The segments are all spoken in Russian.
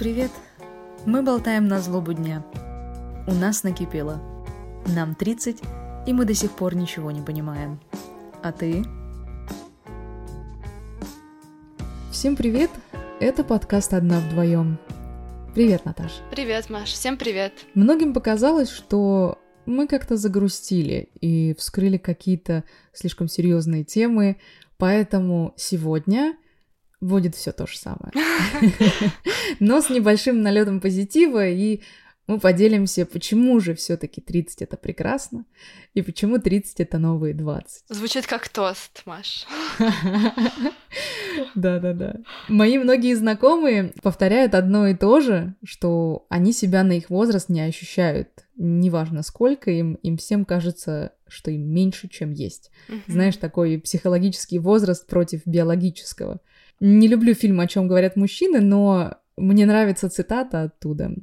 Привет! Мы болтаем на злобу дня. У нас накипело. Нам 30, и мы до сих пор ничего не понимаем. А ты? Всем привет! Это подкаст «Одна вдвоем». Привет, Наташа. Привет, Маш. Всем привет. Многим показалось, что мы как-то загрустили и вскрыли какие-то слишком серьезные темы, поэтому сегодня будет все то же самое. Но с небольшим налетом позитива, и мы поделимся, почему же все-таки 30 это прекрасно, и почему 30 это новые 20. Звучит как тост, Маш. Да-да-да. Мои многие знакомые повторяют одно и то же, что они себя на их возраст не ощущают. Неважно сколько им, им всем кажется, что им меньше, чем есть. Знаешь, такой психологический возраст против биологического. Не люблю фильм «О чем говорят мужчины», но мне нравится цитата оттуда.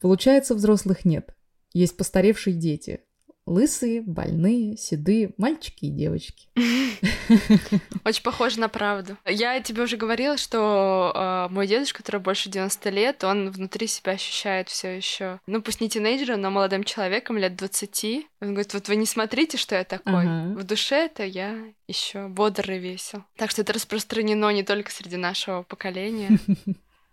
Получается, взрослых нет. Есть постаревшие дети. Лысые, больные, седые, мальчики и девочки. Очень похоже на правду. Я тебе уже говорила, что э, мой дедушка, который больше 90 лет, он внутри себя ощущает все еще, ну пусть не тинейджером, но молодым человеком лет 20. Он говорит, вот вы не смотрите, что я такой. Ага. В душе это я еще бодр и весел. Так что это распространено не только среди нашего поколения.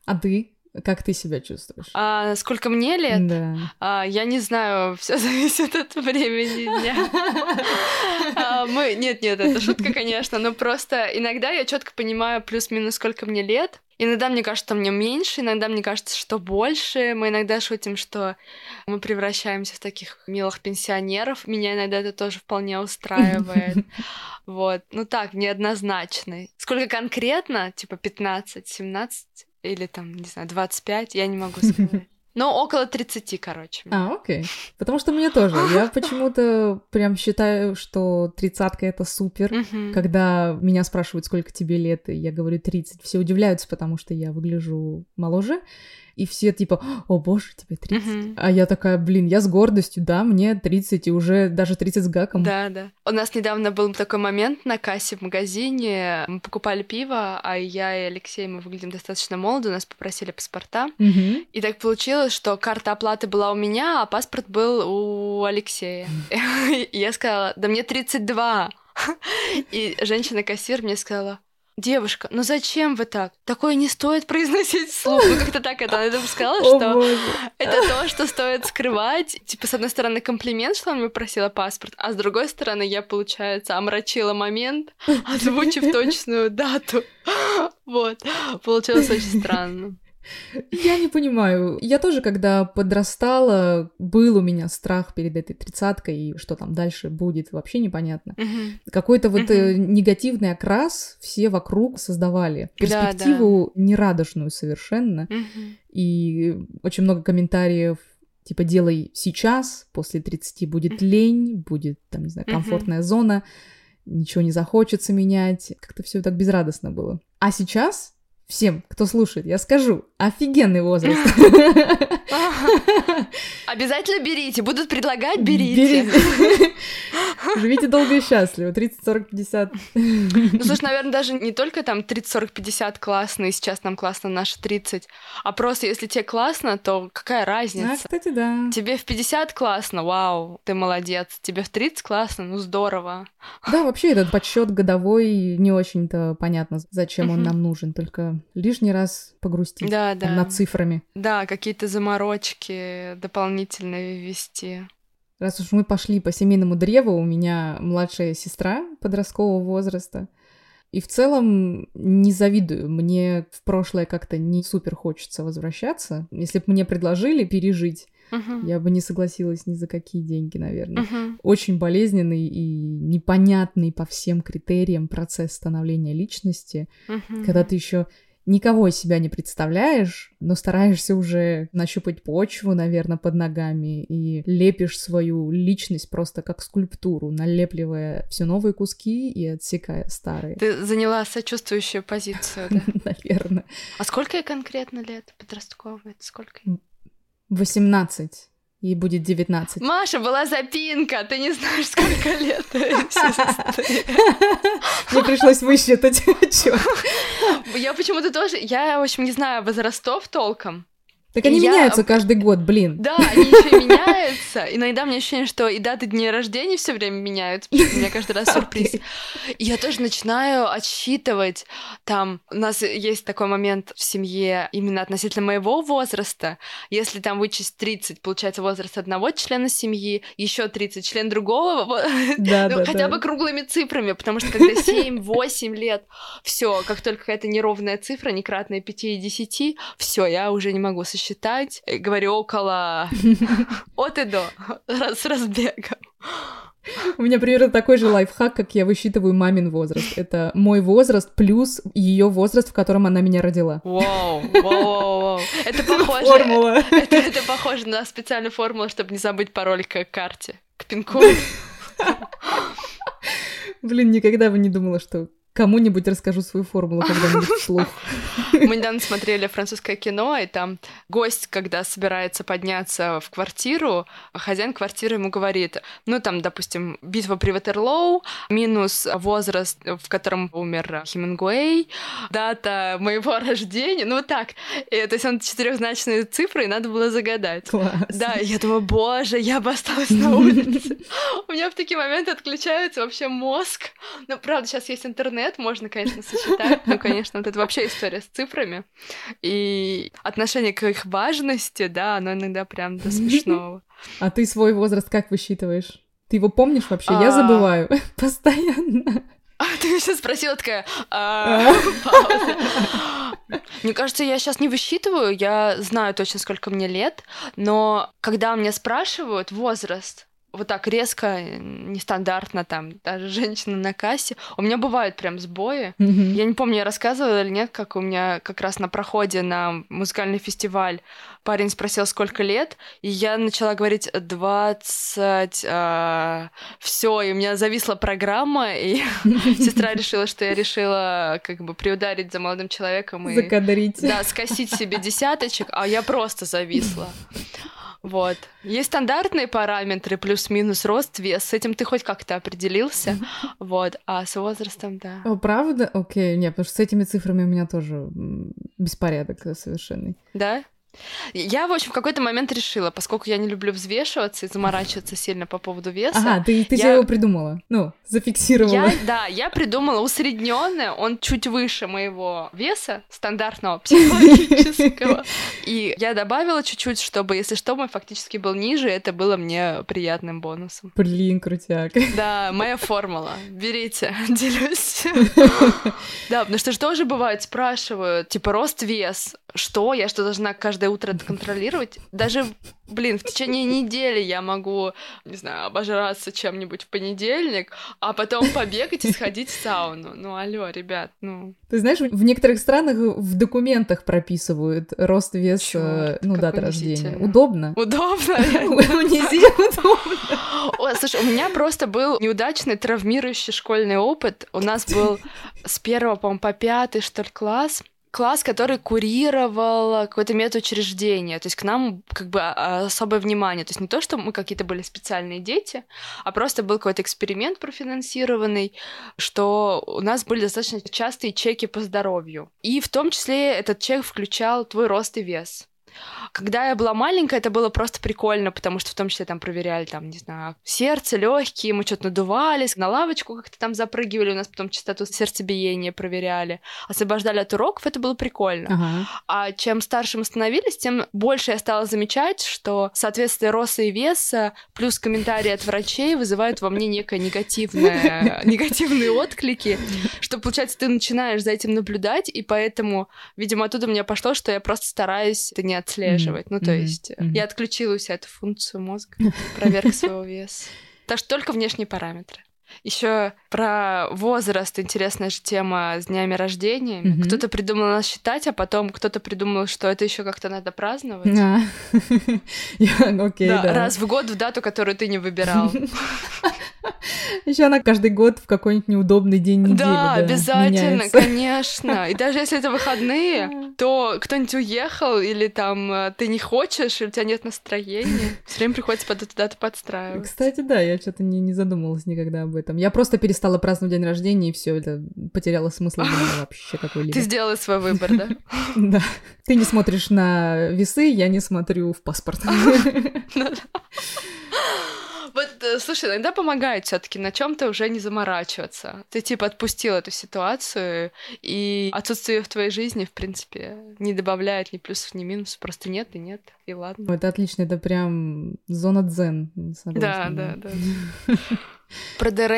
А ты? Как ты себя чувствуешь? А, сколько мне лет? Да. А, я не знаю, все зависит от времени дня. А, мы, нет, нет, это шутка, конечно, но просто иногда я четко понимаю плюс-минус сколько мне лет. Иногда мне кажется, мне меньше, иногда мне кажется, что больше. Мы иногда шутим, что мы превращаемся в таких милых пенсионеров. Меня иногда это тоже вполне устраивает. Вот. Ну так, неоднозначный. Сколько конкретно? Типа 15, 17? Или там, не знаю, 25, я не могу сказать. Ну, около 30, короче. А, окей. Потому что мне тоже. Я почему-то прям считаю, что тридцатка это супер. Когда меня спрашивают, сколько тебе лет, и я говорю 30, все удивляются, потому что я выгляжу моложе и все типа, о боже, тебе 30. Uh-huh. А я такая, блин, я с гордостью, да, мне 30, и уже даже 30 с гаком. Да, да. У нас недавно был такой момент на кассе в магазине, мы покупали пиво, а я и Алексей, мы выглядим достаточно молодо, нас попросили паспорта, uh-huh. и так получилось, что карта оплаты была у меня, а паспорт был у Алексея. И я сказала, да мне 32. И женщина-кассир мне сказала, девушка, ну зачем вы так? Такое не стоит произносить вслух. Ну, как-то так это. Она сказала, что это то, что стоит скрывать. Типа, с одной стороны, комплимент, что она мне просила паспорт, а с другой стороны, я, получается, омрачила момент, озвучив точную дату. Вот. Получилось очень странно. Я не понимаю. Я тоже, когда подрастала, был у меня страх перед этой тридцаткой, и что там дальше будет, вообще непонятно. Uh-huh. Какой-то вот uh-huh. негативный окрас все вокруг создавали. Перспективу да, да. нерадошную совершенно. Uh-huh. И очень много комментариев типа делай сейчас, после 30 будет лень, будет там, не знаю, комфортная зона, ничего не захочется менять. Как-то все так безрадостно было. А сейчас всем, кто слушает, я скажу, офигенный возраст. Обязательно берите, будут предлагать, берите. берите. Живите долго и счастливо, 30, 40, 50. Ну, слушай, наверное, даже не только там 30, 40, 50 классно, и сейчас нам классно наши 30, а просто если тебе классно, то какая разница? А, кстати, да. Тебе в 50 классно, вау, ты молодец. Тебе в 30 классно, ну здорово. Да, вообще этот подсчет годовой не очень-то понятно, зачем он нам нужен, только лишний раз погрустить да, да. над цифрами. Да, какие-то заморочки дополнительные ввести. Раз уж мы пошли по семейному древу, у меня младшая сестра подросткового возраста. И в целом не завидую. Мне в прошлое как-то не супер хочется возвращаться. Если бы мне предложили пережить, uh-huh. я бы не согласилась ни за какие деньги, наверное. Uh-huh. Очень болезненный и непонятный по всем критериям процесс становления личности, uh-huh. когда ты еще никого из себя не представляешь, но стараешься уже нащупать почву, наверное, под ногами и лепишь свою личность просто как скульптуру, налепливая все новые куски и отсекая старые. Ты заняла сочувствующую позицию, да? Наверное. А сколько ей конкретно лет подростковой? Сколько? 18. Ей будет 19. Маша, была запинка, ты не знаешь, сколько лет. Мне пришлось высчитать. Я почему-то тоже, я, в общем, не знаю возрастов толком. Так они я... меняются каждый год, блин. Да, они еще меняются. Иногда у меня ощущение, что и даты дней рождения все время меняются, у меня каждый раз сюрприз. И я тоже начинаю отсчитывать. Там у нас есть такой момент в семье именно относительно моего возраста. Если там вычесть 30, получается возраст одного члена семьи, еще 30 член другого. Да, ну, да, хотя да. бы круглыми цифрами, потому что когда 7-8 лет, все, как только какая-то неровная цифра, не кратная 5 и 10, все, я уже не могу считать, говорю, около от и до, с разбегом. У меня примерно такой же лайфхак, как я высчитываю мамин возраст. Это мой возраст плюс ее возраст, в котором она меня родила. Вау, вау, вау. Это похоже... Формула. Это, это похоже на специальную формулу, чтобы не забыть пароль к карте, к пин-коду. Блин, никогда бы не думала, что кому-нибудь расскажу свою формулу когда-нибудь вслух. Мы недавно смотрели французское кино, и там гость, когда собирается подняться в квартиру, хозяин квартиры ему говорит, ну там, допустим, битва при Ватерлоу, минус возраст, в котором умер Хемингуэй, дата моего рождения, ну так. И, то есть он четырехзначные цифры, и надо было загадать. Класс. Да, я думаю, боже, я бы осталась на улице. У меня в такие моменты отключается вообще мозг. Ну, правда, сейчас есть интернет, лет можно, конечно, сочетать. Ну, конечно, вот это вообще история с цифрами. И отношение к их важности, да, оно иногда прям до смешного. А ты свой возраст как высчитываешь? Ты его помнишь вообще? Я а. забываю постоянно. А ты меня сейчас спросила такая а, Мне кажется, я сейчас не высчитываю, я знаю точно, сколько мне лет, но когда меня спрашивают возраст, вот так резко, нестандартно там, даже женщина на кассе. У меня бывают прям сбои. Mm-hmm. Я не помню, я рассказывала или нет, как у меня как раз на проходе на музыкальный фестиваль парень спросил, сколько лет, и я начала говорить 20... Э, все, и у меня зависла программа, и сестра решила, что я решила как бы приударить за молодым человеком и... Закадрить. Да, скосить себе десяточек, а я просто зависла. Вот. Есть стандартные параметры, плюс-минус рост, вес. С этим ты хоть как-то определился. Вот. А с возрастом, да. О, правда? Окей, нет, потому что с этими цифрами у меня тоже беспорядок совершенный. Да? Я, в общем, в какой-то момент решила, поскольку я не люблю взвешиваться и заморачиваться сильно по поводу веса. Ага, ты, ты я... его придумала. Ну, зафиксировала. Я, да, я придумала усредненное, он чуть выше моего веса, стандартного психологического. И я добавила чуть-чуть, чтобы, если что, мой фактически был ниже, это было мне приятным бонусом. Блин, крутяк. Да, моя формула. Берите, делюсь. Да, потому что же бывает, спрашивают, типа, рост-вес, что? Я что, должна каждое утро это контролировать? Даже, блин, в течение недели я могу, не знаю, обожраться чем-нибудь в понедельник, а потом побегать и сходить в сауну. Ну, алло, ребят, ну... Ты знаешь, в некоторых странах в документах прописывают рост, вес, Чёрт, ну, дата рождения. Удобно. Удобно. удобно. Ой, слушай, у меня просто был неудачный травмирующий школьный опыт. У нас был с первого, по-моему, по пятый, что ли, класс класс, который курировал какое-то медучреждение, то есть к нам как бы а, особое внимание, то есть не то, что мы какие-то были специальные дети, а просто был какой-то эксперимент профинансированный, что у нас были достаточно частые чеки по здоровью. И в том числе этот чек включал твой рост и вес. Когда я была маленькая, это было просто прикольно, потому что в том числе там проверяли, там, не знаю, сердце, легкие, мы что-то надувались, на лавочку как-то там запрыгивали, у нас потом частоту сердцебиения проверяли, освобождали от уроков, это было прикольно. Ага. А чем старше мы становились, тем больше я стала замечать, что соответствие роста и веса плюс комментарии от врачей вызывают во мне некое негативное, негативные отклики, что, получается, ты начинаешь за этим наблюдать, и поэтому, видимо, оттуда у меня пошло, что я просто стараюсь это не отслеживать. Mm-hmm. Ну, то mm-hmm. есть mm-hmm. я отключила у себя эту функцию мозга, проверка своего веса. Так что только внешние параметры. Еще про возраст интересная же тема с днями рождения. Mm-hmm. Кто-то придумал нас считать, а потом кто-то придумал, что это еще как-то надо праздновать. Окей, да. Раз в год в дату, которую ты не выбирал. Еще она каждый год в какой-нибудь неудобный день недели. Да, да обязательно, меняется. конечно. И даже если это выходные, то кто-нибудь уехал, или там э, ты не хочешь, или у тебя нет настроения. Все время приходится под эту дату подстраиваться. Кстати, да, я что-то не, не задумывалась никогда об этом. Я просто перестала праздновать день рождения, и все это потеряло смысл вообще какой-либо. Ты сделала свой выбор, да? Да. Ты не смотришь на весы, я не смотрю в паспорт. Вот, э, слушай, иногда помогает все таки на чем то уже не заморачиваться. Ты, типа, отпустил эту ситуацию, и отсутствие в твоей жизни, в принципе, не добавляет ни плюсов, ни минусов. Просто нет и нет, и ладно. Это отлично, это прям зона дзен. Да, да, да. Про ДР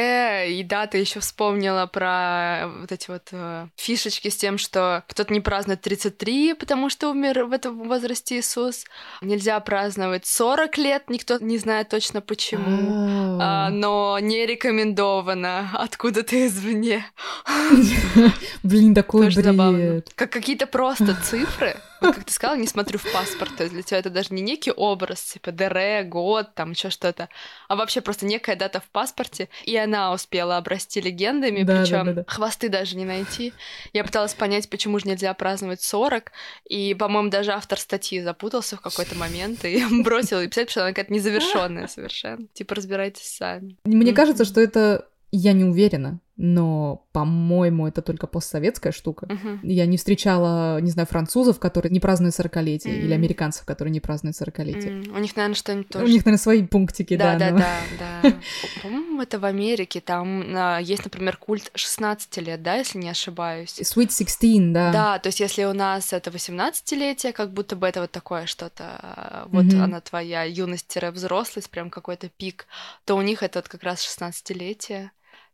и даты еще вспомнила про вот эти вот э, фишечки с тем, что кто-то не празднует 33, потому что умер в этом возрасте Иисус. Нельзя праздновать 40 лет, никто не знает точно почему. А, но не рекомендовано откуда-то извне. Блин, такой бред. Как какие-то просто цифры. Вот как ты сказала, не смотрю в паспорт. То есть для тебя это даже не некий образ, типа ДР, год, там еще что-то, а вообще просто некая дата в паспорте. И она успела обрасти легендами, Да, да, причем да, да. хвосты даже не найти. Я пыталась понять, почему же нельзя праздновать 40, и, по-моему, даже автор статьи запутался в какой-то момент и бросил и писать, что она какая-то незавершенная совершенно. Типа, разбирайтесь сами. Мне кажется, что это... Я не уверена, но, по-моему, это только постсоветская штука. Мгм. Я не встречала, не знаю, французов, которые не празднуют 40-летие, Мгм. или американцев, которые не празднуют 40-летие. М, У них, наверное, что-нибудь тоже У них, наверное, свои пунктики, Да, да. но- да, да. По-моему, это в Америке. Там а, есть, например, культ 16 лет, да, если не ошибаюсь. Sweet 16, да. Да, то есть если у нас это 18-летие, как будто бы это вот такое что-то, а, вот она твоя юность-взрослость, прям какой-то пик, то у них это вот как раз 16-летие,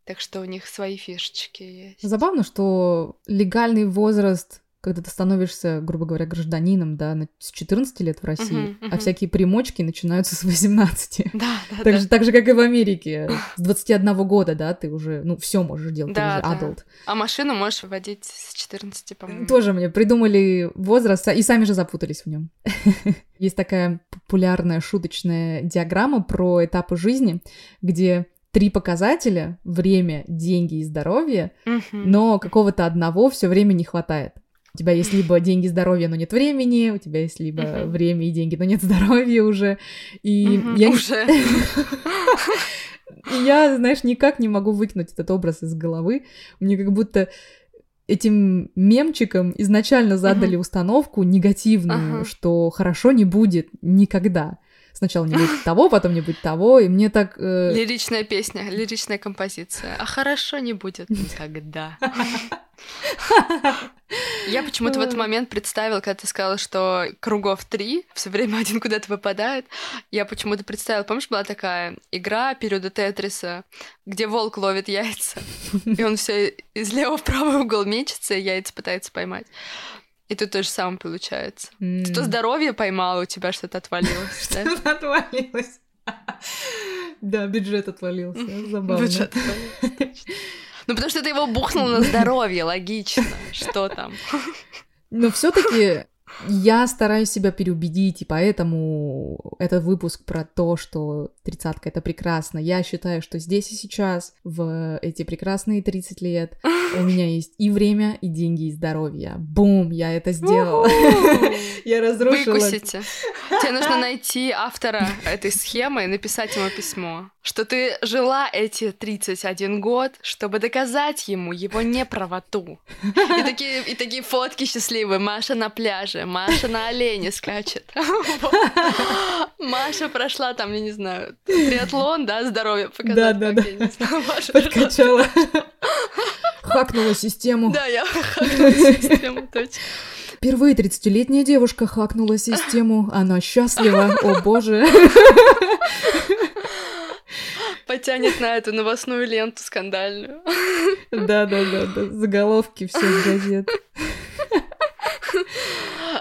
так что у них свои фишечки есть. Забавно, что легальный возраст, когда ты становишься, грубо говоря, гражданином, да, с 14 лет в России, Мгм, а мгм. всякие примочки начинаются с 18. Да, да, Так да. же, так же, как и в Америке. С 21 года, да, ты уже, ну, все можешь делать, Да, ты уже да. adult. А машину можешь водить с 14, по-моему. Тоже мне придумали возраст, а- и сами же запутались в нем. Есть такая популярная шуточная диаграмма про этапы жизни, где три показателя — время, деньги и здоровье, Мгм. но какого-то одного все время не хватает. У тебя есть либо деньги, здоровье, но нет времени, у тебя есть либо Мгм. время и деньги, но нет здоровья уже. И Мгм, я, Уже. и я, знаешь, никак не могу выкинуть этот образ из головы. Мне как будто этим мемчиком изначально задали установку негативную, Ага. что хорошо не будет никогда. Сначала не будет того, потом не будет того, и мне так... э, Лиричная песня, лиричная композиция. А хорошо не будет никогда. Я почему-то в этот момент представила, когда ты сказала, что кругов три, все время один куда-то выпадает. Я почему-то представила, помнишь, была такая игра периода Тетриса, где волк ловит яйца, и он все из левого в правый угол мечется, и яйца пытается поймать. И тут то же самое получается. м, Ты то здоровье поймало, у тебя что-то отвалилось? Что-то отвалилось. Да, бюджет отвалился. Забавно. Бюджет отвалился. Ну, потому что ты его бухнул на здоровье, логично. Что там? Но все-таки я стараюсь себя переубедить, и поэтому этот выпуск про то, что тридцатка это прекрасно. Я считаю, что здесь и сейчас, в эти прекрасные 30 лет, у меня есть и время, и деньги, и здоровье. Бум, я это сделала. Я разрушила. Выкусите. Тебе нужно найти автора этой схемы и написать ему письмо, что ты жила эти 31 год, чтобы доказать ему его неправоту. И такие, и такие фотки счастливые. Маша на пляже, Маша на олене скачет. Маша прошла там, я не знаю, триатлон, да, здоровье показать. Да, да, да. Подкачала. Хакнула систему. Да, я хакнула систему, точно. Впервые 30-летняя девушка хакнула систему. Она счастлива. О боже. Потянет на эту новостную ленту скандальную. Да, да, да, да. Заголовки все из газет.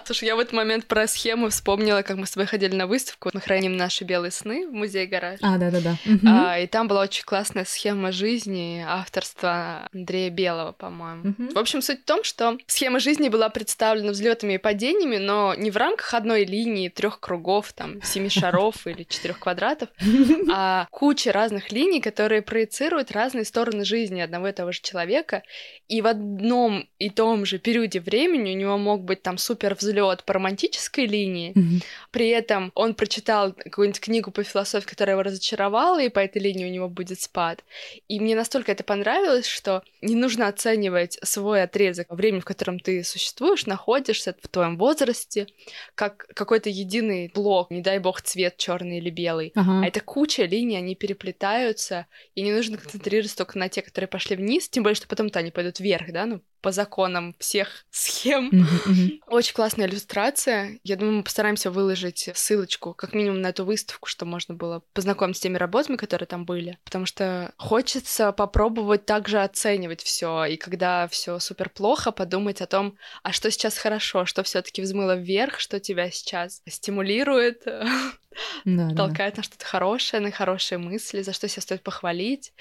Слушай, я в этот момент про схему вспомнила, как мы с тобой ходили на выставку. Мы храним наши белые сны в музее гараж. А, да-да-да. А, и там была очень классная схема жизни авторства Андрея Белого, по-моему. Угу. В общем, суть в том, что схема жизни была представлена взлетами и падениями, но не в рамках одной линии, трех кругов, там, семи шаров или четырех квадратов, а куча разных линий, которые проецируют разные стороны жизни одного и того же человека. И в одном и том же периоде времени у него мог быть там супер взлет по романтической линии, mm-hmm. при этом он прочитал какую-нибудь книгу по философии, которая его разочаровала, и по этой линии у него будет спад. И мне настолько это понравилось, что не нужно оценивать свой отрезок времени, в котором ты существуешь, находишься в твоем возрасте, как какой-то единый блок, не дай бог цвет черный или белый, uh-huh. а это куча линий, они переплетаются, и не нужно концентрироваться только на те, которые пошли вниз, тем более, что потом-то они пойдут вверх, да, ну, по законам всех схем. Mm-hmm, mm-hmm. Очень классная иллюстрация. Я думаю, мы постараемся выложить ссылочку, как минимум, на эту выставку, чтобы можно было познакомиться с теми работами, которые там были. Потому что хочется попробовать также оценивать все. И когда все супер плохо, подумать о том, а что сейчас хорошо, что все-таки взмыло вверх, что тебя сейчас стимулирует, да, толкает да. на что-то хорошее, на хорошие мысли, за что себя стоит похвалить,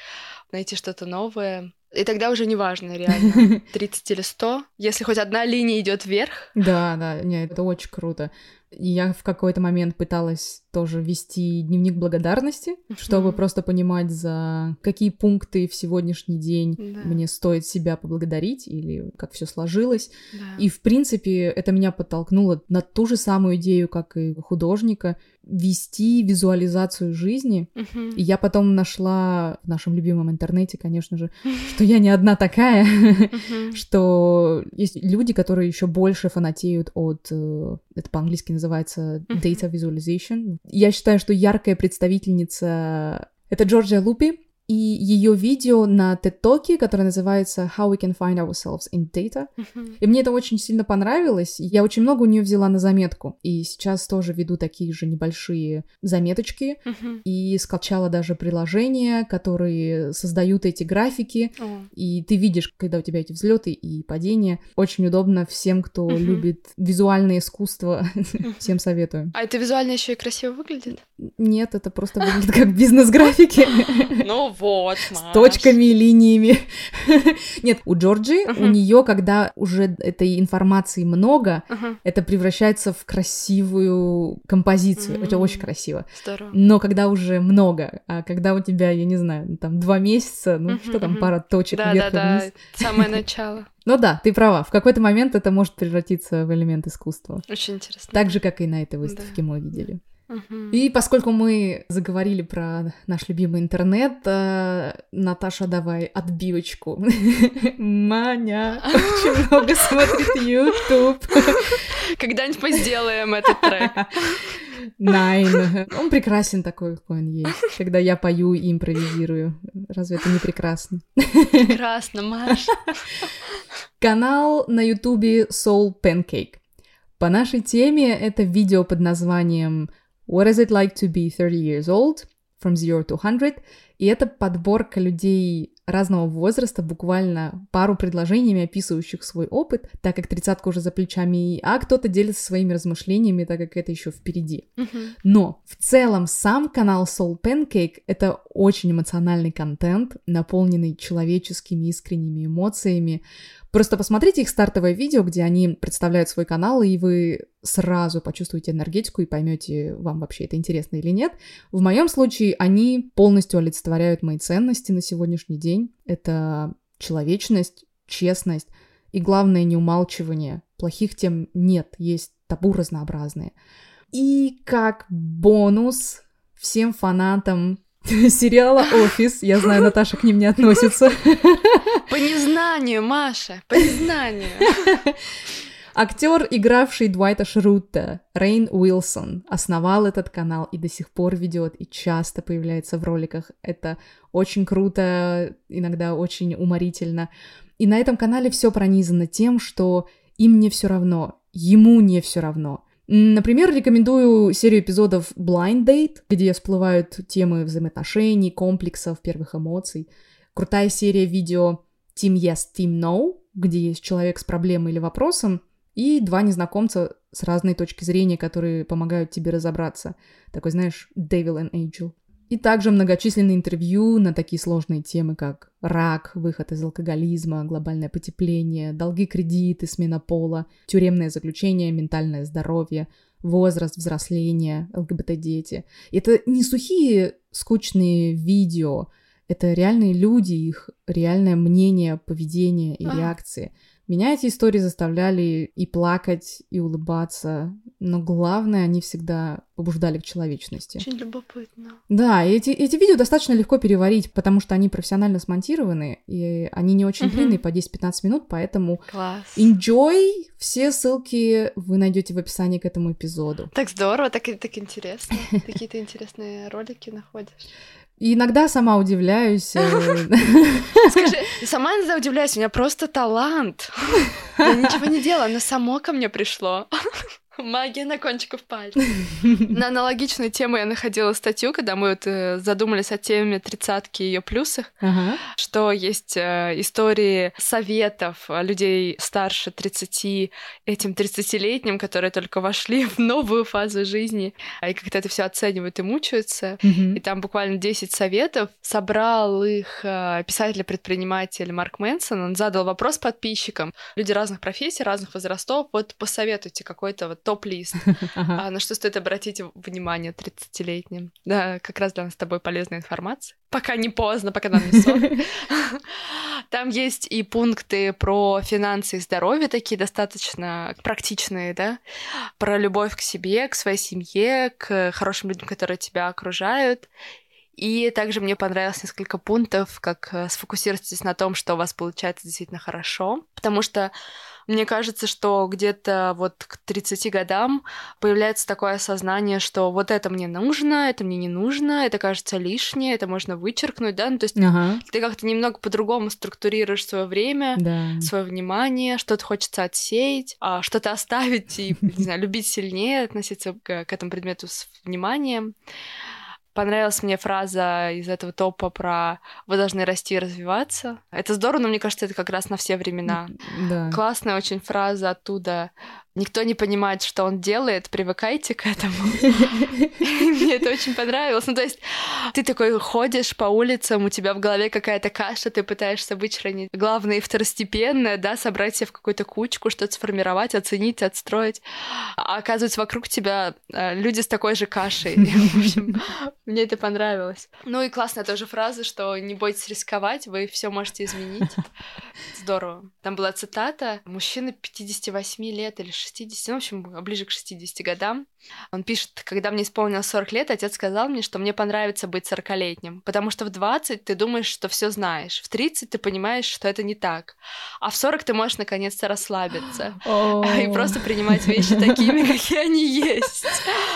найти что-то новое. И тогда уже не важно, реально, 30 или 100. Если хоть одна линия идет вверх. Да, да, нет, это очень круто. Я в какой-то момент пыталась тоже вести дневник благодарности, uh-huh. чтобы просто понимать, за какие пункты в сегодняшний день да. мне стоит себя поблагодарить или как все сложилось. Да. И в принципе это меня подтолкнуло на ту же самую идею, как и художника, вести визуализацию жизни. Uh-huh. И я потом нашла в нашем любимом интернете, конечно же, что я не одна такая, что есть люди, которые еще больше фанатеют от, э, это по-английски называется data visualization, я считаю, что яркая представительница — это Джорджия Лупи, и ее видео на TED-токе, которое называется How We Can Find Ourselves in Data. И мне это очень сильно понравилось. Я очень много у нее взяла на заметку. И сейчас тоже веду такие же небольшие заметочки. И скачала даже приложения, которые создают эти графики. И ты видишь, когда у тебя эти взлеты и падения. Очень удобно всем, кто любит визуальное искусство. Всем советую. А это визуально еще и красиво выглядит? Нет, это просто выглядит как бизнес-графики. Ну вот, Маш. С точками и линиями. Нет, у Джорджи, uh-huh. у нее, когда уже этой информации много, uh-huh. это превращается в красивую композицию. Uh-huh. Это очень красиво. Здорово. Но когда уже много, а когда у тебя, я не знаю, там два месяца, ну uh-huh, что там, пара точек да, вверх да, и вниз. Да, самое начало. Ну да, ты права. В какой-то момент это может превратиться в элемент искусства. Очень интересно. Так же, как и на этой выставке да. мы видели. И поскольку мы заговорили про наш любимый интернет, э, Наташа, давай отбивочку. Маня очень много смотрит YouTube. Когда-нибудь сделаем этот трек. Найн. Он прекрасен такой, какой он есть. Когда я пою и импровизирую. Разве это не прекрасно? Прекрасно, Маш. Канал на Ютубе Soul Pancake. По нашей теме это видео под названием What is it like to be 30 years old? From Zero to 100. И это подборка людей разного возраста, буквально пару предложениями, описывающих свой опыт, так как тридцатка уже за плечами, а кто-то делится своими размышлениями, так как это еще впереди. Uh-huh. Но в целом сам канал Soul Pancake — это очень эмоциональный контент, наполненный человеческими искренними эмоциями, Просто посмотрите их стартовое видео, где они представляют свой канал, и вы сразу почувствуете энергетику и поймете, вам вообще это интересно или нет. В моем случае они полностью олицетворяют мои ценности на сегодняшний день. Это человечность, честность и, главное, не умалчивание. Плохих тем нет, есть табу разнообразные. И как бонус всем фанатам сериала «Офис». Я знаю, Наташа к ним не относится. По незнанию, Маша, по незнанию. Актер, игравший Дуайта Шрута, Рейн Уилсон, основал этот канал и до сих пор ведет и часто появляется в роликах. Это очень круто, иногда очень уморительно. И на этом канале все пронизано тем, что им не все равно, ему не все равно. Например, рекомендую серию эпизодов Blind Date, где всплывают темы взаимоотношений, комплексов, первых эмоций. Крутая серия видео Team Yes, Team No, где есть человек с проблемой или вопросом, и два незнакомца с разной точки зрения, которые помогают тебе разобраться. Такой, знаешь, devil and angel. И также многочисленные интервью на такие сложные темы, как рак, выход из алкоголизма, глобальное потепление, долги, кредиты, смена пола, тюремное заключение, ментальное здоровье, возраст взросления, ЛГБТ-дети. Это не сухие скучные видео, это реальные люди, их реальное мнение, поведение и реакции. Меня эти истории заставляли и плакать, и улыбаться, но главное, они всегда побуждали к человечности. Очень любопытно. Да, эти, эти видео достаточно легко переварить, потому что они профессионально смонтированы, и они не очень длинные, по 10-15 минут, поэтому Класс. enjoy! Все ссылки вы найдете в описании к этому эпизоду. Так здорово, так, так интересно. Какие-то интересные ролики находишь. И иногда сама удивляюсь. Э, Скажи, сама иногда удивляюсь, у меня просто талант. Я ничего не делала, оно само ко мне пришло. Магия на кончиков пальцев. На аналогичную тему я находила статью, когда мы вот э, задумались о теме тридцатки и ее плюсах, ага. что есть э, истории советов людей старше 30, этим 30-летним, которые только вошли в новую фазу жизни, и как-то это все оценивают и мучаются. Мгм. И там буквально 10 советов. Собрал их э, писатель-предприниматель Марк Мэнсон. Он задал вопрос подписчикам. Люди разных профессий, разных возрастов. Вот посоветуйте какой-то вот топ-лист. Ага. А на что стоит обратить внимание 30-летним? Да, как раз для нас с тобой полезная информация. Пока не поздно, пока нам не 40. Там есть и пункты про финансы и здоровье, такие достаточно практичные, да, про любовь к себе, к своей семье, к хорошим людям, которые тебя окружают. И также мне понравилось несколько пунктов, как э, сфокусируйтесь на том, что у вас получается действительно хорошо, потому что мне кажется, что где-то вот к 30 годам появляется такое осознание, что вот это мне нужно, это мне не нужно, это кажется лишнее, это можно вычеркнуть, да, ну, то есть Ага, ты как-то немного по-другому структурируешь свое время, да. свое внимание, что-то хочется отсеять, а что-то оставить и, не знаю, любить сильнее, относиться к, к этому предмету с вниманием. Понравилась мне фраза из этого топа про «Вы должны расти и развиваться». Это здорово, но мне кажется, это как раз на все времена. Да. Классная очень фраза оттуда. Никто не понимает, что он делает, привыкайте к этому. Мне это очень понравилось. Ну, то есть ты такой ходишь по улицам, у тебя в голове какая-то каша, ты пытаешься вычленить главное и второстепенное, да, собрать себя в какую-то кучку, что-то сформировать, оценить, отстроить. А оказывается, вокруг тебя э, люди с такой же кашей. В общем, мне это понравилось. Ну и классная тоже фраза, что не бойтесь рисковать, вы все можете изменить. Здорово. Там была цитата. Мужчина 58 лет или 60, ну, в общем, ближе к 60 годам. Он пишет, когда мне исполнилось 40 лет, отец сказал мне, что мне понравится быть 40-летним, потому что в 20 ты думаешь, что все знаешь, в 30 ты понимаешь, что это не так, а в 40 ты можешь наконец-то расслабиться и просто принимать вещи такими, какие они есть.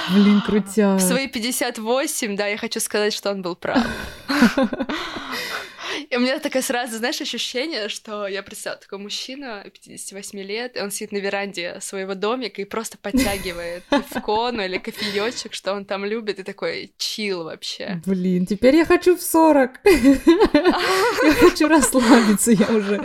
Блин, крутяк. В свои 58, да, я хочу сказать, что он был прав. И у меня такое сразу, знаешь, ощущение, что я представляю, такой мужчина 58 лет, и он сидит на веранде своего домика и просто подтягивает кону или кофеечек, что он там любит, и такой чил вообще. Блин, теперь я хочу в 40. Я хочу расслабиться, я уже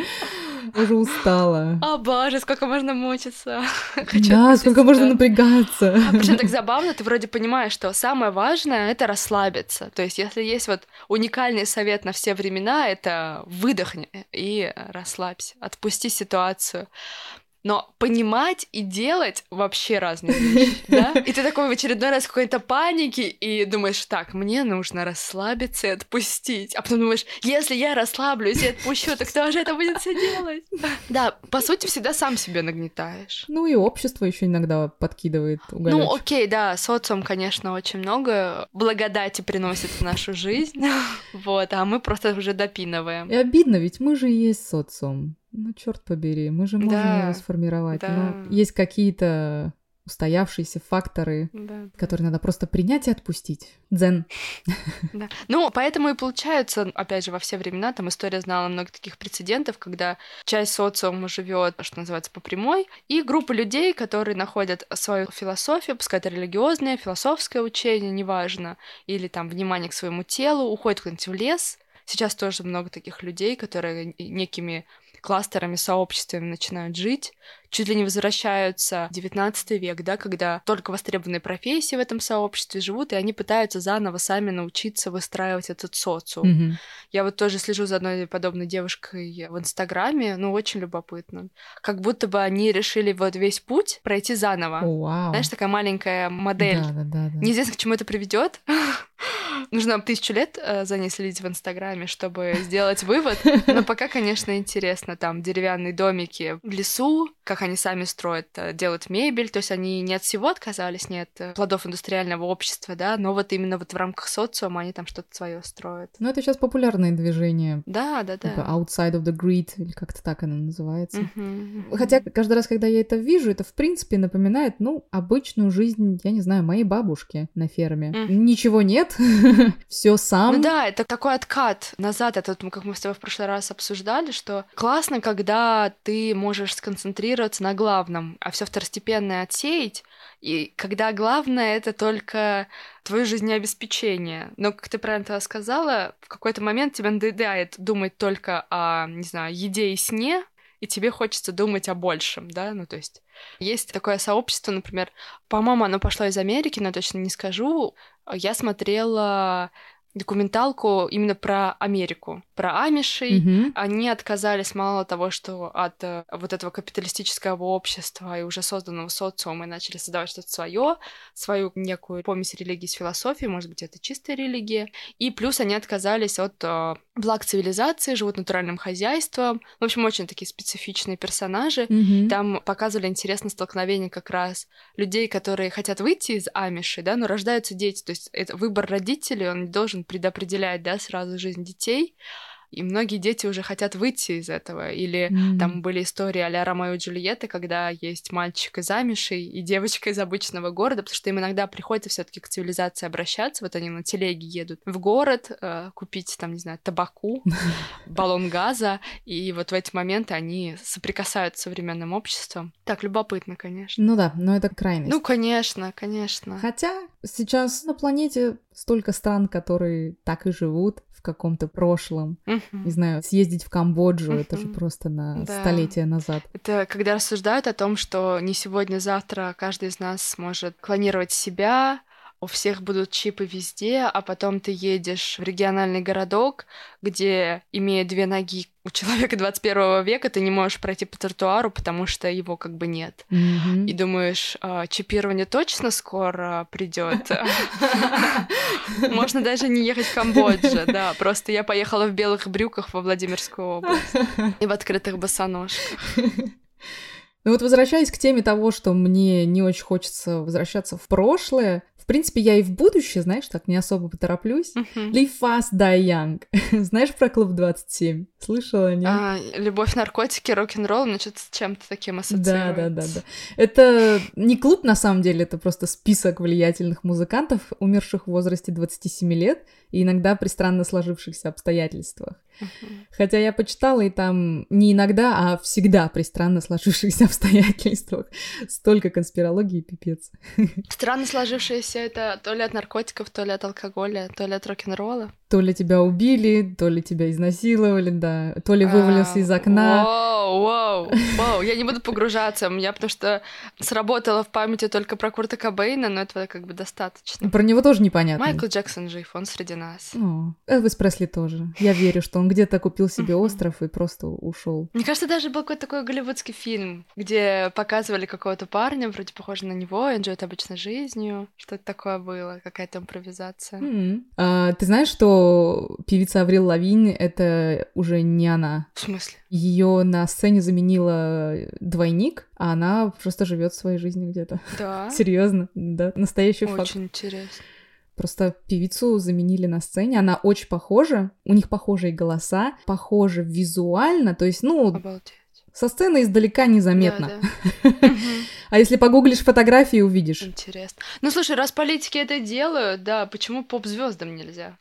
уже устала. О боже, сколько можно мучиться. Хочу Да, сколько можно это. напрягаться. А причем так забавно, ты вроде понимаешь, что самое важное это расслабиться. То есть, если есть вот уникальный совет на все времена, это выдохни и расслабься, отпусти ситуацию. Но понимать и делать вообще разные вещи, да? И ты такой в очередной раз в какой-то панике и думаешь, так, мне нужно расслабиться и отпустить. А потом думаешь, если я расслаблюсь и отпущу, то кто же это будет все делать? Да, по сути, всегда сам себе нагнетаешь. Ну и общество еще иногда подкидывает Ну, уголёчек. окей, да, социум, конечно, очень много благодати приносит в нашу жизнь, вот, а мы просто уже допинываем. И обидно, ведь мы же и есть социум. Ну, черт побери, мы же можем Да, его сформировать. да. Но есть какие-то устоявшиеся факторы, Да, которые надо просто принять и отпустить. Дзен. да. Ну, поэтому и получается, опять же, во все времена, там история знала много таких прецедентов, когда часть социума живет, что называется, по прямой, и группа людей, которые находят свою философию, пускай это религиозное, философское учение, неважно, или там внимание к своему телу, уходят куда-нибудь в лес, сейчас тоже много таких людей, которые некими кластерами, сообществами начинают жить, чуть ли не возвращаются в 19 век, да, когда только востребованные профессии в этом сообществе живут, и они пытаются заново сами научиться выстраивать этот социум. Mm-hmm. Я вот тоже слежу за одной подобной девушкой в Инстаграме, ну, очень любопытно. Как будто бы они решили вот весь путь пройти заново. Oh, wow. Знаешь, такая маленькая модель. Да, да, да, да. Неизвестно, к чему это приведет. Нужно тысячу лет э, за ней следить в Инстаграме, чтобы сделать вывод. Но пока, конечно, интересно. Там деревянные домики в лесу, как они сами строят, э, делают мебель. То есть они не от всего отказались, не от э, плодов индустриального общества, да, но вот именно вот в рамках социума они там что-то свое строят. Ну, это сейчас популярное движение. Да, да, да. Типа outside of the grid, или как-то так оно называется. Хотя каждый раз, когда я это вижу, это, в принципе, напоминает, ну, обычную жизнь, я не знаю, моей бабушки на ферме. Ничего нет, все сам. Ну да, это такой откат назад. Это как мы с тобой в прошлый раз обсуждали, что классно, когда ты можешь сконцентрироваться на главном, а все второстепенное отсеять. И когда главное это только твое жизнеобеспечение. Но, как ты правильно сказала, в какой-то момент тебе надоедает думать только о, не знаю, еде и сне, и тебе хочется думать о большем, да, ну то есть есть такое сообщество, например, по-моему, оно пошло из Америки, но точно не скажу. Я смотрела документалку именно про Америку, про амишей. Mm-hmm. Они отказались мало того, что от э, вот этого капиталистического общества и уже созданного социума и начали создавать что-то свое, свою некую помесь религии с философией, может быть, это чистая религия. И плюс они отказались от э, благ цивилизации, живут натуральным хозяйством. В общем, очень такие специфичные персонажи. Mm-hmm. Там показывали интересное столкновение как раз людей, которые хотят выйти из амиши, да, но рождаются дети. То есть это выбор родителей, он должен предопределять, да, сразу жизнь детей и многие дети уже хотят выйти из этого. Или mm-hmm. там были истории а-ля Ромео и Джульетты, когда есть мальчик из Амиши и девочка из обычного города, потому что им иногда приходится все таки к цивилизации обращаться. Вот они на телеге едут в город э, купить, там, не знаю, табаку, баллон газа, и вот в эти моменты они соприкасаются с современным обществом. Так, любопытно, конечно. Ну да, но это крайность. Ну, конечно, конечно. Хотя сейчас на планете столько стран, которые так и живут каком-то прошлом. Uh-huh. Не знаю, съездить в Камбоджу, uh-huh. это же просто на да. столетия назад. Это когда рассуждают о том, что не сегодня-завтра каждый из нас сможет клонировать себя, у всех будут чипы везде, а потом ты едешь в региональный городок, где, имея две ноги у человека 21 века, ты не можешь пройти по тротуару, потому что его как бы нет. Mm-hmm. И думаешь, а, чипирование точно скоро придет. Можно даже не ехать в Камбодже, да. Просто я поехала в белых брюках во Владимирскую область и в открытых босоножках. Ну вот возвращаясь к теме того, что мне не очень хочется возвращаться в прошлое, в принципе, я и в будущее, знаешь, так не особо потороплюсь. Uh-huh. Live fast, die young. знаешь про клуб 27? Слышала, нет? А, любовь, наркотики, рок-н-ролл, значит, с чем-то таким ассоциируется. Да, да, да, да. Это не клуб, на самом деле, это просто список влиятельных музыкантов, умерших в возрасте 27 лет, и иногда при странно сложившихся обстоятельствах. Uh-huh. Хотя я почитала, и там не иногда, а всегда при странно сложившихся обстоятельствах. Столько конспирологии, пипец. Странно сложившиеся это то ли от наркотиков, то ли от алкоголя, то ли от рок-н-ролла. То ли тебя убили, то ли тебя изнасиловали, да, то ли вывалился из окна. Вау, вау, вау, я не буду погружаться, у меня потому что сработало в памяти только про Курта Кобейна, но этого как бы достаточно. Про него тоже непонятно. Майкл Джексон жив, он среди нас. О, Элвис Пресли тоже. Я верю, что он где-то купил себе остров и просто ушел. Мне кажется, даже был какой-то такой голливудский фильм, где показывали какого-то парня, вроде похожего на него, он живет обычной жизнью. Что-то такое было, какая-то импровизация. Mm-hmm. А, ты знаешь, что певица Аврил Лавинь — это уже не она. В смысле? Ее на сцене заменила двойник, а она просто живет своей жизнью где-то. Да. Серьезно, да, настоящий очень факт. Очень интересно. Просто певицу заменили на сцене, она очень похожа, у них похожие голоса, похожи визуально, то есть, ну, Обалдеть. Со сцены издалека незаметно. Да, да. А если погуглишь фотографии, увидишь. Интересно. Ну слушай, раз политики это делают, да, почему поп-звездам нельзя?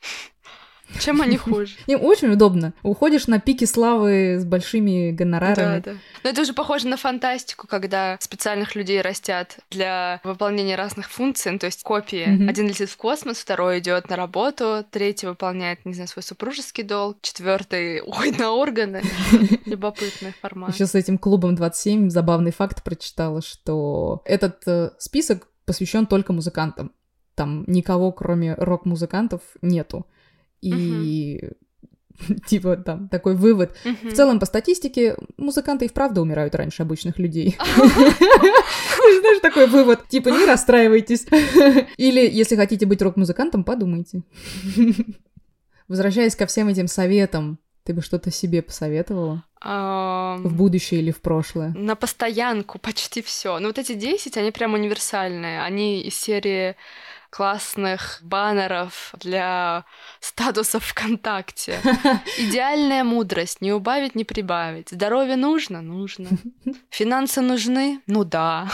Чем они хуже? Им очень удобно. Уходишь на пике славы с большими гонорарами. Да, да. Но это уже похоже на фантастику, когда специальных людей растят для выполнения разных функций, ну, то есть копии. Mm-hmm. Один летит в космос, второй идет на работу, третий выполняет, не знаю, свой супружеский долг, четвертый уходит на органы. Любопытный формат. Еще с этим клубом 27 забавный факт прочитала, что этот э, список посвящен только музыкантам. Там никого, кроме рок-музыкантов, нету. И типа там такой вывод. В целом, по статистике, музыканты и вправду умирают раньше обычных людей. Знаешь, такой вывод. Типа, не расстраивайтесь. Или, если хотите быть рок-музыкантом, подумайте. Возвращаясь ко всем этим советам, ты бы что-то себе посоветовала? В будущее или в прошлое? На постоянку почти все. Но вот эти 10, они прям универсальные. Они из серии классных баннеров для статусов ВКонтакте. Идеальная мудрость, не убавить, не прибавить. Здоровье нужно? Нужно. Финансы нужны? Ну да.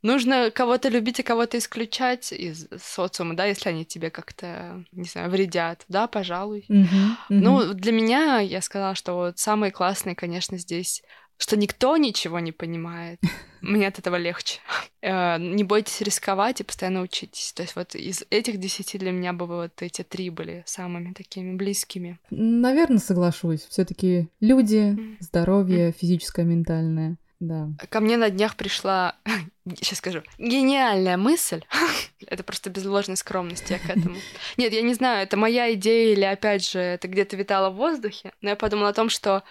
Нужно кого-то любить и кого-то исключать из социума, да, если они тебе как-то, не знаю, вредят, да, пожалуй. Uh-huh, uh-huh. Ну, для меня, я сказала, что вот самые классные, конечно, здесь что никто ничего не понимает. Мне от этого легче. Э, не бойтесь рисковать и постоянно учитесь. То есть вот из этих десяти для меня бы вот эти три были самыми такими близкими. Наверное, соглашусь. все таки люди, здоровье, физическое, ментальное. Да. Ко мне на днях пришла, сейчас скажу, гениальная мысль. это просто без ложной скромности я к этому. Нет, я не знаю, это моя идея или опять же это где-то витало в воздухе, но я подумала о том, что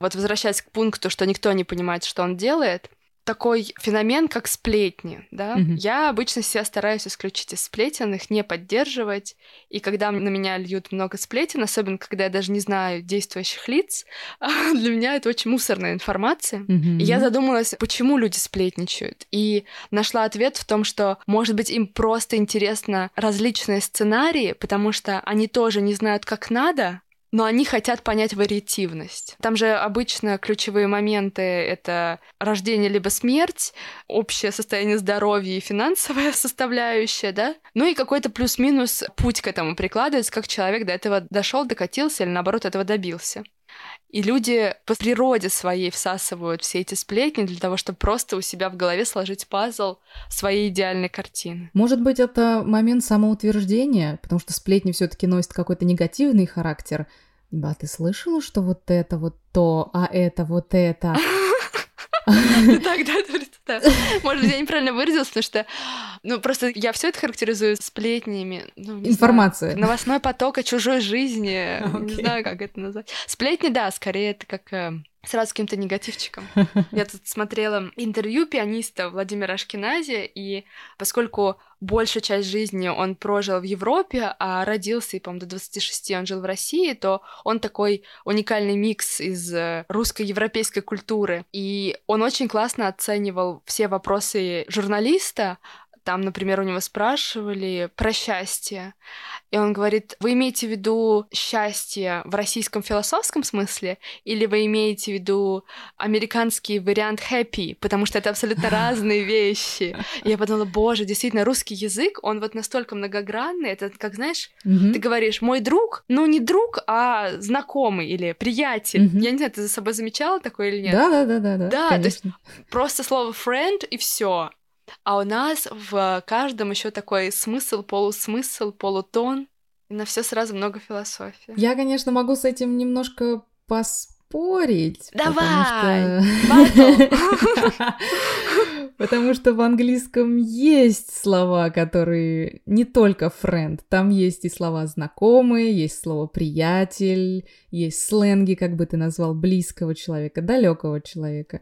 вот возвращаясь к пункту, что никто не понимает, что он делает, такой феномен, как сплетни, да. Mm-hmm. Я обычно себя стараюсь исключить из сплетен, их не поддерживать. И когда на меня льют много сплетен, особенно когда я даже не знаю действующих лиц, для меня это очень мусорная информация. Mm-hmm. И я задумалась, почему люди сплетничают. И нашла ответ в том, что, может быть, им просто интересно различные сценарии, потому что они тоже не знают, как надо, но они хотят понять вариативность. Там же обычно ключевые моменты — это рождение либо смерть, общее состояние здоровья и финансовая составляющая, да? Ну и какой-то плюс-минус путь к этому прикладывается, как человек до этого дошел, докатился или, наоборот, этого добился. И люди по природе своей всасывают все эти сплетни для того, чтобы просто у себя в голове сложить пазл своей идеальной картины. Может быть, это момент самоутверждения, потому что сплетни все-таки носят какой-то негативный характер. Ба, ты слышала, что вот это вот то, а это вот это? Так, да, да. Может быть, я неправильно выразилась, потому что, ну, просто я все это характеризую сплетнями. Ну, Информация. Новостной поток о чужой жизни. Не знаю, как это назвать. Сплетни, да, скорее это как э, сразу с каким-то негативчиком. Я тут смотрела интервью пианиста Владимира Ашкенази, и поскольку большую часть жизни он прожил в Европе, а родился, и, по-моему, до 26 он жил в России, то он такой уникальный микс из э, русской европейской культуры. И он очень классно оценивал все вопросы журналиста, там, например, у него спрашивали про счастье. И он говорит, вы имеете в виду счастье в российском философском смысле, или вы имеете в виду американский вариант happy, потому что это абсолютно разные вещи. И я подумала, боже, действительно, русский язык, он вот настолько многогранный, это как, знаешь, ты говоришь, мой друг, ну не друг, а знакомый или приятель. Я не знаю, ты за собой замечала такое или нет? Да, да, да, да. Да, то есть просто слово friend и все. А у нас в каждом еще такой смысл, полусмысл, полутон. И на все сразу много философии. Я, конечно, могу с этим немножко поспорить. Давай! Потому что в английском есть слова, которые не только friend, там есть и слова знакомые, есть слово приятель, есть сленги, как бы ты назвал, близкого человека, далекого человека.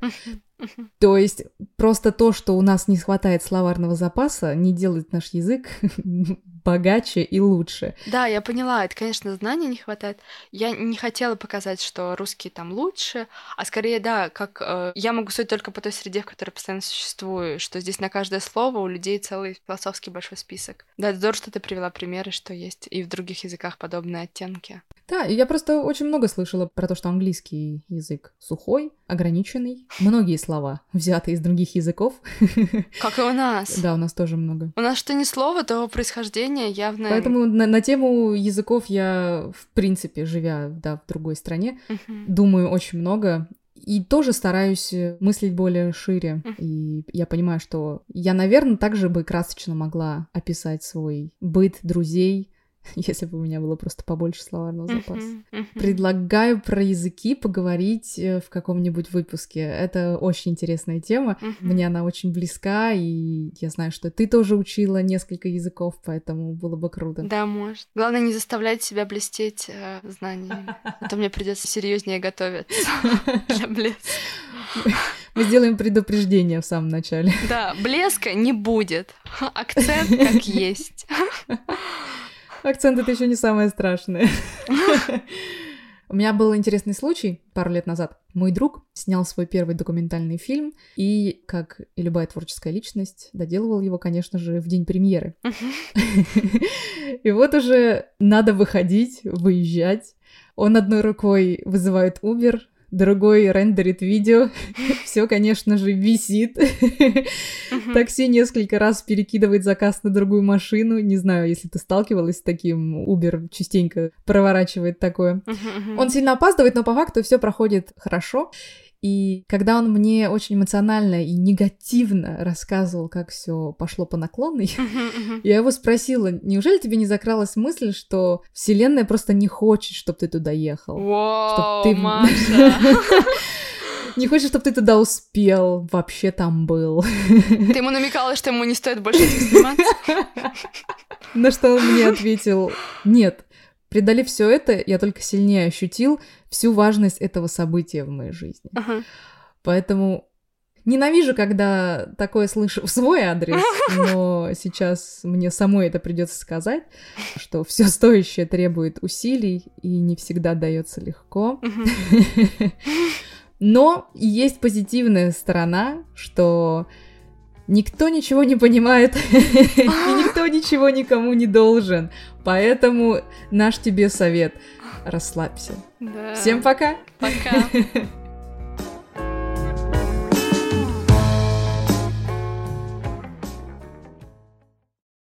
То есть просто то, что у нас не хватает словарного запаса, не делает наш язык богаче и лучше. Да, я поняла, это, конечно, знаний не хватает. Я не хотела показать, что русский там лучше, а скорее, да, как э, я могу судить только по той среде, в которой постоянно существую, что здесь на каждое слово у людей целый философский большой список. Да, здорово, что ты привела примеры, что есть и в других языках подобные оттенки. Да, я просто очень много слышала про то, что английский язык сухой, ограниченный. Многие слова взяты из других языков. Как и у нас. Да, у нас тоже много. У нас что ни слово, то происхождение явно... Поэтому на, на тему языков я, в принципе, живя да, в другой стране, думаю очень много. И тоже стараюсь мыслить более шире. И я понимаю, что я, наверное, также бы красочно могла описать свой быт друзей, если бы у меня было просто побольше словарного запаса. Uh-huh, uh-huh. Предлагаю про языки поговорить э, в каком-нибудь выпуске. Это очень интересная тема. Uh-huh. Мне она очень близка, и я знаю, что ты тоже учила несколько языков, поэтому было бы круто. Да, может. Главное не заставлять себя блестеть э, знаниями. А то мне придется серьезнее готовиться для блеска. Мы сделаем предупреждение в самом начале. Да, блеска не будет. Акцент как есть. Акцент это еще не самое страшное. У меня был интересный случай пару лет назад. Мой друг снял свой первый документальный фильм и, как и любая творческая личность, доделывал его, конечно же, в день премьеры. И вот уже надо выходить, выезжать. Он одной рукой вызывает Uber, другой рендерит видео, все, конечно же, висит. Такси несколько раз перекидывает заказ на другую машину. Не знаю, если ты сталкивалась с таким, Uber частенько проворачивает такое. Он сильно опаздывает, но по факту все проходит хорошо. И когда он мне очень эмоционально и негативно рассказывал, как все пошло по наклонной, я его спросила, неужели тебе не закралась мысль, что Вселенная просто не хочет, чтобы ты туда ехал? Wow, ты... Маша! Не хочет, чтобы ты туда успел, вообще там был. Ты ему намекала, что ему не стоит больше этим заниматься? На что он мне ответил, нет, Преодолев все это, я только сильнее ощутил всю важность этого события в моей жизни. Ага. Поэтому ненавижу, когда такое слышу в свой адрес, но сейчас мне самой это придется сказать, что все стоящее требует усилий и не всегда дается легко. Но есть позитивная сторона, что Никто ничего не понимает, и никто ничего никому не должен. Поэтому наш тебе совет. Расслабься. Да. Всем пока. Пока.